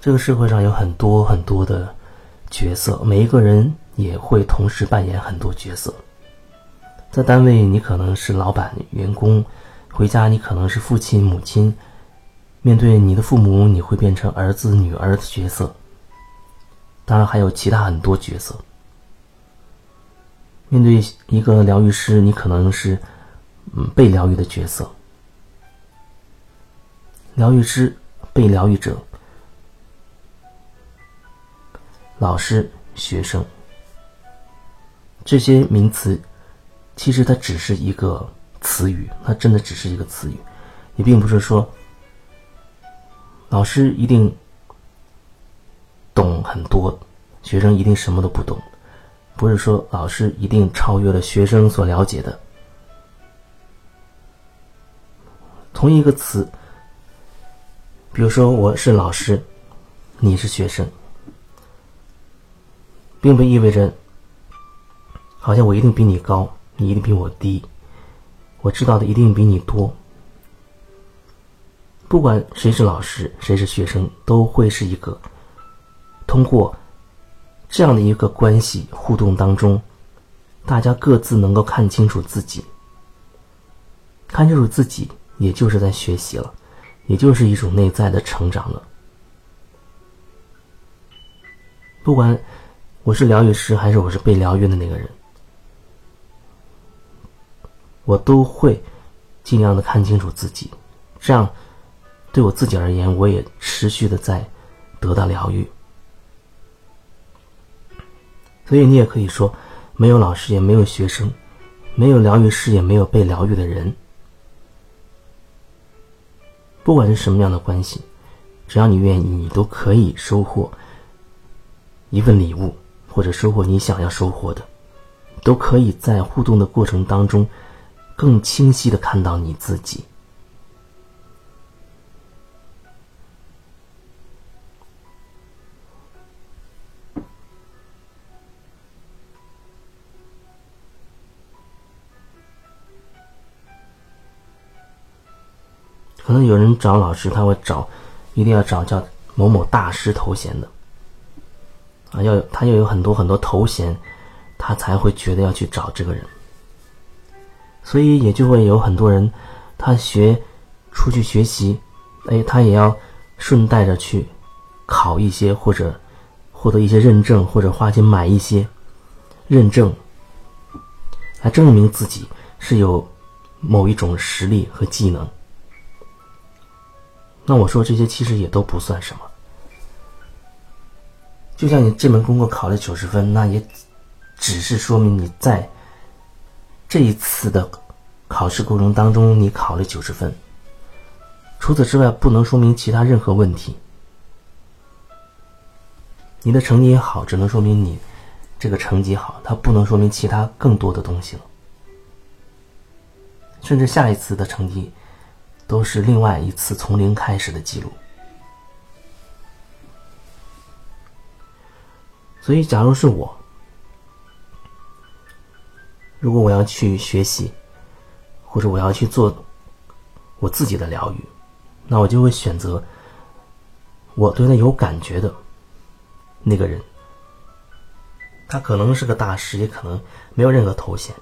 这个社会上有很多很多的角色，每一个人也会同时扮演很多角色。在单位，你可能是老板、员工；回家，你可能是父亲、母亲；面对你的父母，你会变成儿子、女儿的角色。当然，还有其他很多角色。面对一个疗愈师，你可能是嗯被疗愈的角色。疗愈师、被疗愈者。老师、学生，这些名词，其实它只是一个词语，它真的只是一个词语，也并不是说老师一定懂很多，学生一定什么都不懂，不是说老师一定超越了学生所了解的。同一个词，比如说我是老师，你是学生。并不意味着，好像我一定比你高，你一定比我低，我知道的一定比你多。不管谁是老师，谁是学生，都会是一个通过这样的一个关系互动当中，大家各自能够看清楚自己，看清楚自己，也就是在学习了，也就是一种内在的成长了。不管。我是疗愈师，还是我是被疗愈的那个人？我都会尽量的看清楚自己，这样对我自己而言，我也持续的在得到疗愈。所以你也可以说，没有老师，也没有学生，没有疗愈师，也没有被疗愈的人。不管是什么样的关系，只要你愿意，你都可以收获一份礼物。或者收获你想要收获的，都可以在互动的过程当中，更清晰的看到你自己。可能有人找老师，他会找，一定要找叫某某大师头衔的。啊，要他要有很多很多头衔，他才会觉得要去找这个人。所以也就会有很多人，他学出去学习，哎，他也要顺带着去考一些或者获得一些认证，或者花钱买一些认证，来证明自己是有某一种实力和技能。那我说这些其实也都不算什么。就像你这门功课考了九十分，那也只是说明你在这一次的考试过程当中你考了九十分。除此之外，不能说明其他任何问题。你的成绩也好，只能说明你这个成绩好，它不能说明其他更多的东西了。甚至下一次的成绩都是另外一次从零开始的记录。所以，假如是我，如果我要去学习，或者我要去做我自己的疗愈，那我就会选择我对他有感觉的那个人。他可能是个大师，也可能没有任何头衔，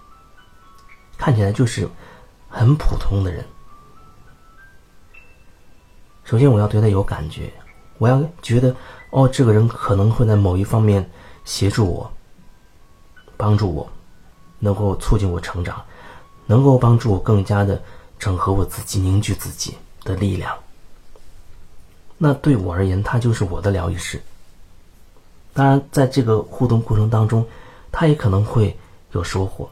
看起来就是很普通的人。首先，我要对他有感觉，我要觉得。哦，这个人可能会在某一方面协助我、帮助我，能够促进我成长，能够帮助我更加的整合我自己、凝聚自己的力量。那对我而言，他就是我的疗愈师。当然，在这个互动过程当中，他也可能会有收获。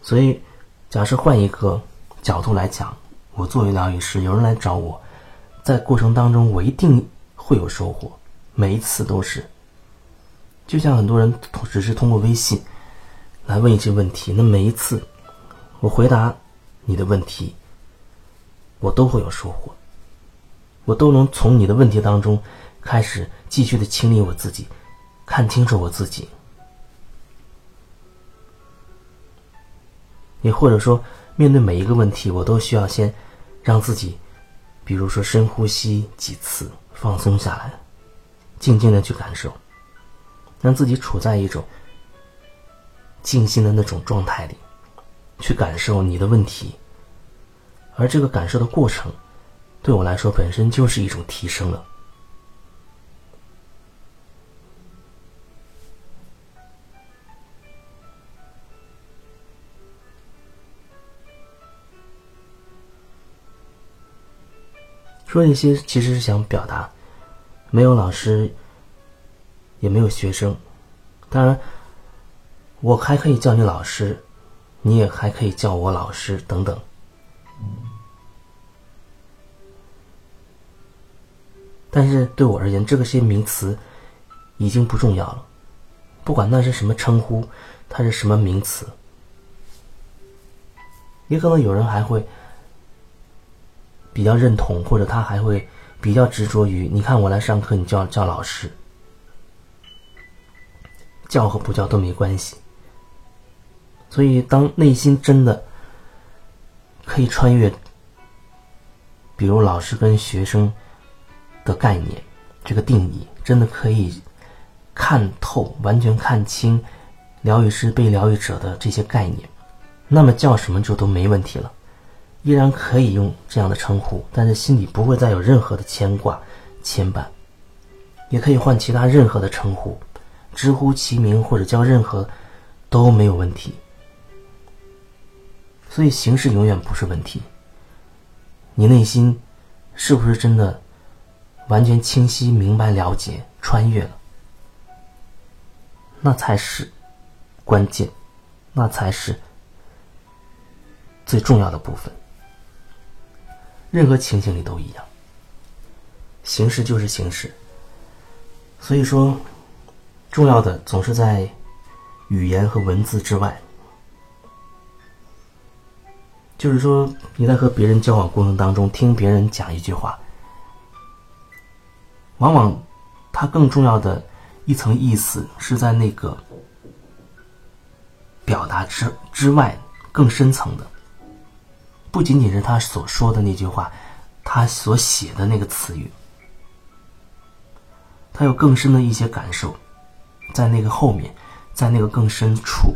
所以，假设换一个角度来讲，我作为疗愈师，有人来找我，在过程当中，我一定。会有收获，每一次都是。就像很多人只是通过微信来问一些问题，那每一次我回答你的问题，我都会有收获。我都能从你的问题当中开始继续的清理我自己，看清楚我自己。也或者说，面对每一个问题，我都需要先让自己，比如说深呼吸几次。放松下来，静静的去感受，让自己处在一种静心的那种状态里，去感受你的问题。而这个感受的过程，对我来说本身就是一种提升了。说一些其实是想表达，没有老师，也没有学生，当然，我还可以叫你老师，你也还可以叫我老师等等。但是对我而言，这个些名词已经不重要了。不管那是什么称呼，它是什么名词，也可能有人还会比较认同，或者他还会比较执着于：你看我来上课，你叫叫老师，叫和不叫都没关系。所以，当内心真的可以穿越，比如老师跟学生。的概念，这个定义真的可以看透、完全看清疗愈师、被疗愈者的这些概念，那么叫什么就都没问题了，依然可以用这样的称呼，但是心里不会再有任何的牵挂、牵绊，也可以换其他任何的称呼，直呼其名或者叫任何都没有问题。所以形式永远不是问题，你内心是不是真的？完全清晰、明白、了解、穿越了，那才是关键，那才是最重要的部分。任何情形里都一样，形式就是形式。所以说，重要的总是在语言和文字之外。就是说，你在和别人交往过程当中，听别人讲一句话。往往，它更重要的一层意思是在那个表达之之外更深层的，不仅仅是他所说的那句话，他所写的那个词语，他有更深的一些感受，在那个后面，在那个更深处，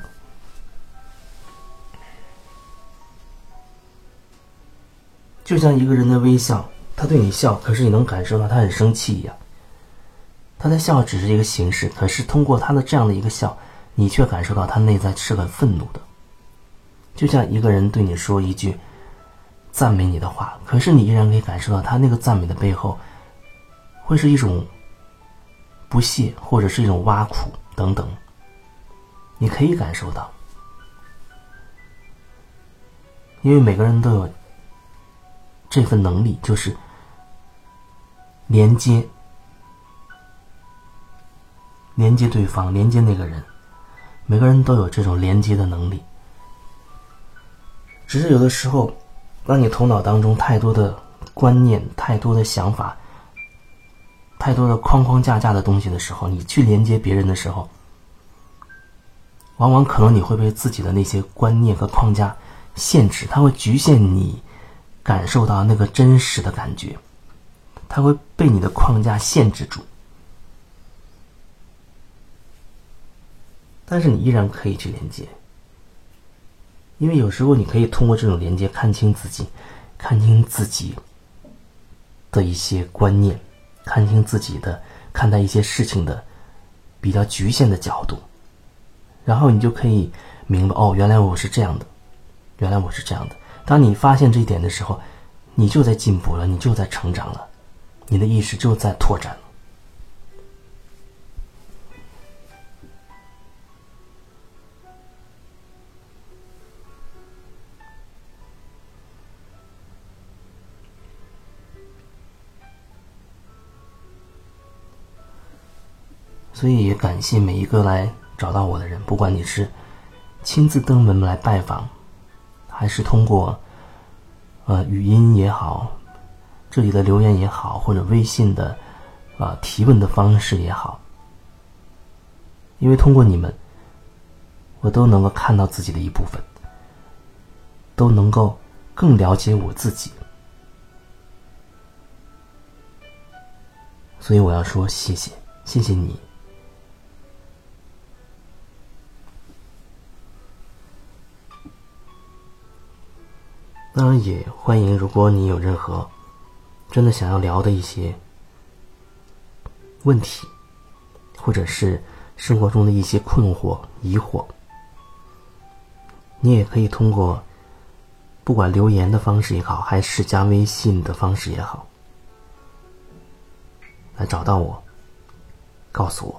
就像一个人的微笑。他对你笑，可是你能感受到他很生气一样。他的笑只是一个形式，可是通过他的这样的一个笑，你却感受到他内在是很愤怒的。就像一个人对你说一句赞美你的话，可是你依然可以感受到他那个赞美的背后，会是一种不屑，或者是一种挖苦等等。你可以感受到，因为每个人都有这份能力，就是。连接，连接对方，连接那个人，每个人都有这种连接的能力。只是有的时候，当你头脑当中太多的观念、太多的想法、太多的框框架架的东西的时候，你去连接别人的时候，往往可能你会被自己的那些观念和框架限制，它会局限你感受到那个真实的感觉。它会被你的框架限制住，但是你依然可以去连接，因为有时候你可以通过这种连接看清自己，看清自己的一些观念，看清自己的看待一些事情的比较局限的角度，然后你就可以明白哦，原来我是这样的，原来我是这样的。当你发现这一点的时候，你就在进步了，你就在成长了。你的意识就在拓展了，所以也感谢每一个来找到我的人，不管你是亲自登门来拜访，还是通过呃语音也好。这里的留言也好，或者微信的啊提问的方式也好，因为通过你们，我都能够看到自己的一部分，都能够更了解我自己。所以我要说谢谢，谢谢你。当然也欢迎，如果你有任何真的想要聊的一些问题，或者是生活中的一些困惑、疑惑，你也可以通过不管留言的方式也好，还是加微信的方式也好，来找到我，告诉我。